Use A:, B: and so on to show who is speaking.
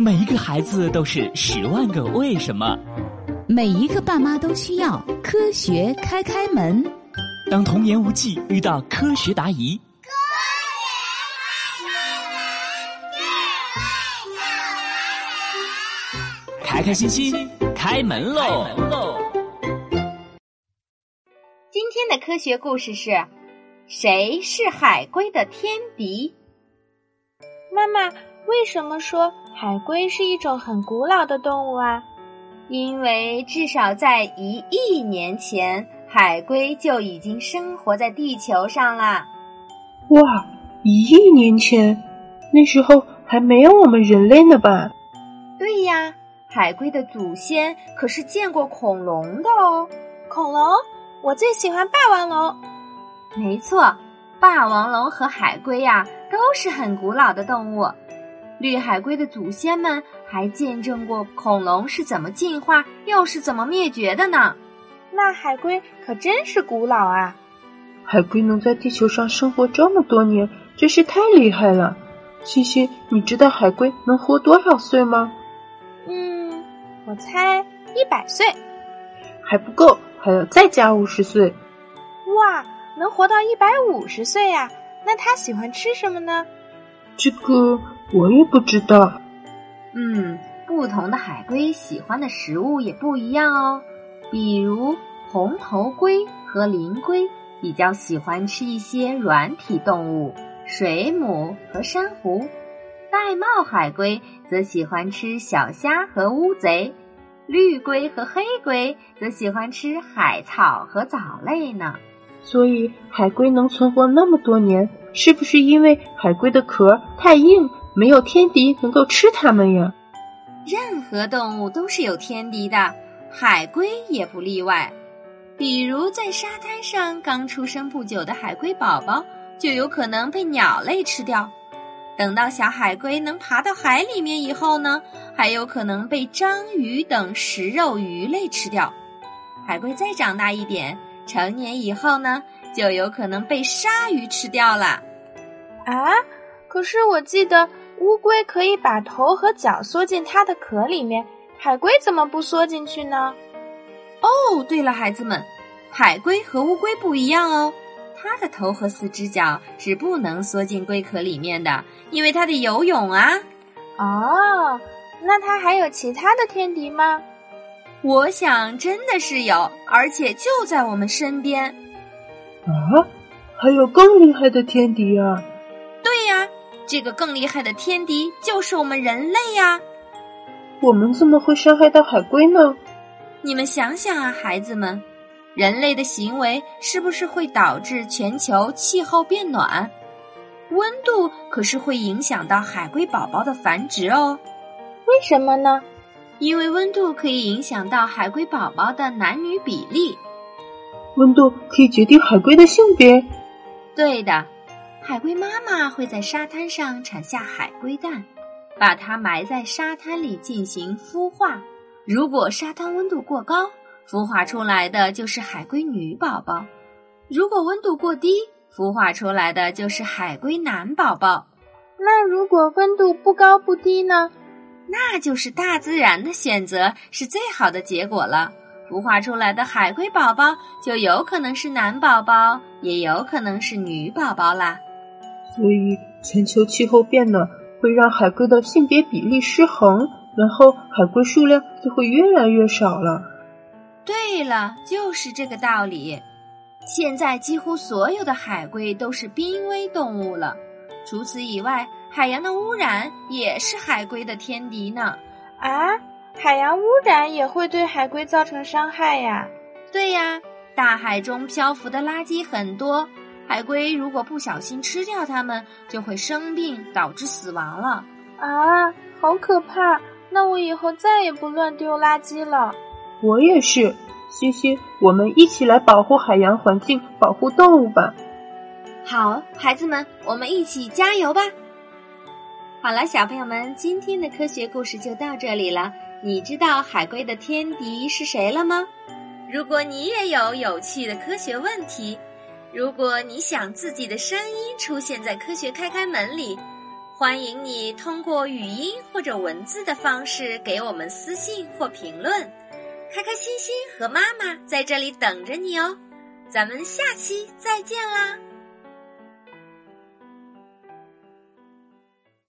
A: 每一个孩子都是十万个为什么，
B: 每一个爸妈都需要科学开开门。
A: 当童言无忌遇到科学答疑，
C: 科学
A: 开开心心开门喽！
D: 今天的科学故事是：谁是海龟的天敌？
E: 妈妈。为什么说海龟是一种很古老的动物啊？
D: 因为至少在一亿年前，海龟就已经生活在地球上啦。
F: 哇，一亿年前，那时候还没有我们人类呢吧？
D: 对呀，海龟的祖先可是见过恐龙的哦。
E: 恐龙，我最喜欢霸王龙。
D: 没错，霸王龙和海龟呀，都是很古老的动物。绿海龟的祖先们还见证过恐龙是怎么进化，又是怎么灭绝的呢？
E: 那海龟可真是古老啊！
F: 海龟能在地球上生活这么多年，真是太厉害了。欣欣，你知道海龟能活多少岁吗？
E: 嗯，我猜一百岁。
F: 还不够，还要再加五十岁。
E: 哇，能活到一百五十岁呀？那它喜欢吃什么呢？
F: 这个。我也不知道。
D: 嗯，不同的海龟喜欢的食物也不一样哦。比如红头龟和林龟比较喜欢吃一些软体动物，水母和珊瑚；玳瑁海龟则喜欢吃小虾和乌贼，绿龟和黑龟则喜欢吃海草和藻类呢。
F: 所以，海龟能存活那么多年，是不是因为海龟的壳太硬？没有天敌能够吃它们呀。
D: 任何动物都是有天敌的，海龟也不例外。比如在沙滩上刚出生不久的海龟宝宝，就有可能被鸟类吃掉。等到小海龟能爬到海里面以后呢，还有可能被章鱼等食肉鱼类吃掉。海龟再长大一点，成年以后呢，就有可能被鲨鱼吃掉了。
E: 啊，可是我记得。乌龟可以把头和脚缩进它的壳里面，海龟怎么不缩进去呢？
D: 哦，对了，孩子们，海龟和乌龟不一样哦，它的头和四只脚是不能缩进龟壳里面的，因为它得游泳啊。
E: 哦，那它还有其他的天敌吗？
D: 我想真的是有，而且就在我们身边。
F: 啊，还有更厉害的天敌啊！
D: 这个更厉害的天敌就是我们人类呀！
F: 我们怎么会伤害到海龟呢？
D: 你们想想啊，孩子们，人类的行为是不是会导致全球气候变暖？温度可是会影响到海龟宝宝的繁殖哦。
E: 为什么呢？
D: 因为温度可以影响到海龟宝宝的男女比例。
F: 温度可以决定海龟的性别？
D: 对的。海龟妈妈会在沙滩上产下海龟蛋，把它埋在沙滩里进行孵化。如果沙滩温度过高，孵化出来的就是海龟女宝宝；如果温度过低，孵化出来的就是海龟男宝宝。
E: 那如果温度不高不低呢？
D: 那就是大自然的选择是最好的结果了。孵化出来的海龟宝宝就有可能是男宝宝，也有可能是女宝宝啦。
F: 所以，全球气候变暖会让海龟的性别比例失衡，然后海龟数量就会越来越少了。
D: 对了，就是这个道理。现在几乎所有的海龟都是濒危动物了。除此以外，海洋的污染也是海龟的天敌呢。
E: 啊，海洋污染也会对海龟造成伤害呀？
D: 对呀，大海中漂浮的垃圾很多。海龟如果不小心吃掉它们，就会生病，导致死亡了。
E: 啊，好可怕！那我以后再也不乱丢垃圾了。
F: 我也是，欣欣，我们一起来保护海洋环境，保护动物吧。
D: 好，孩子们，我们一起加油吧！好了，小朋友们，今天的科学故事就到这里了。你知道海龟的天敌是谁了吗？如果你也有有趣的科学问题，如果你想自己的声音出现在《科学开开门》里，欢迎你通过语音或者文字的方式给我们私信或评论。开开心心和妈妈在这里等着你哦，咱们下期再见啦！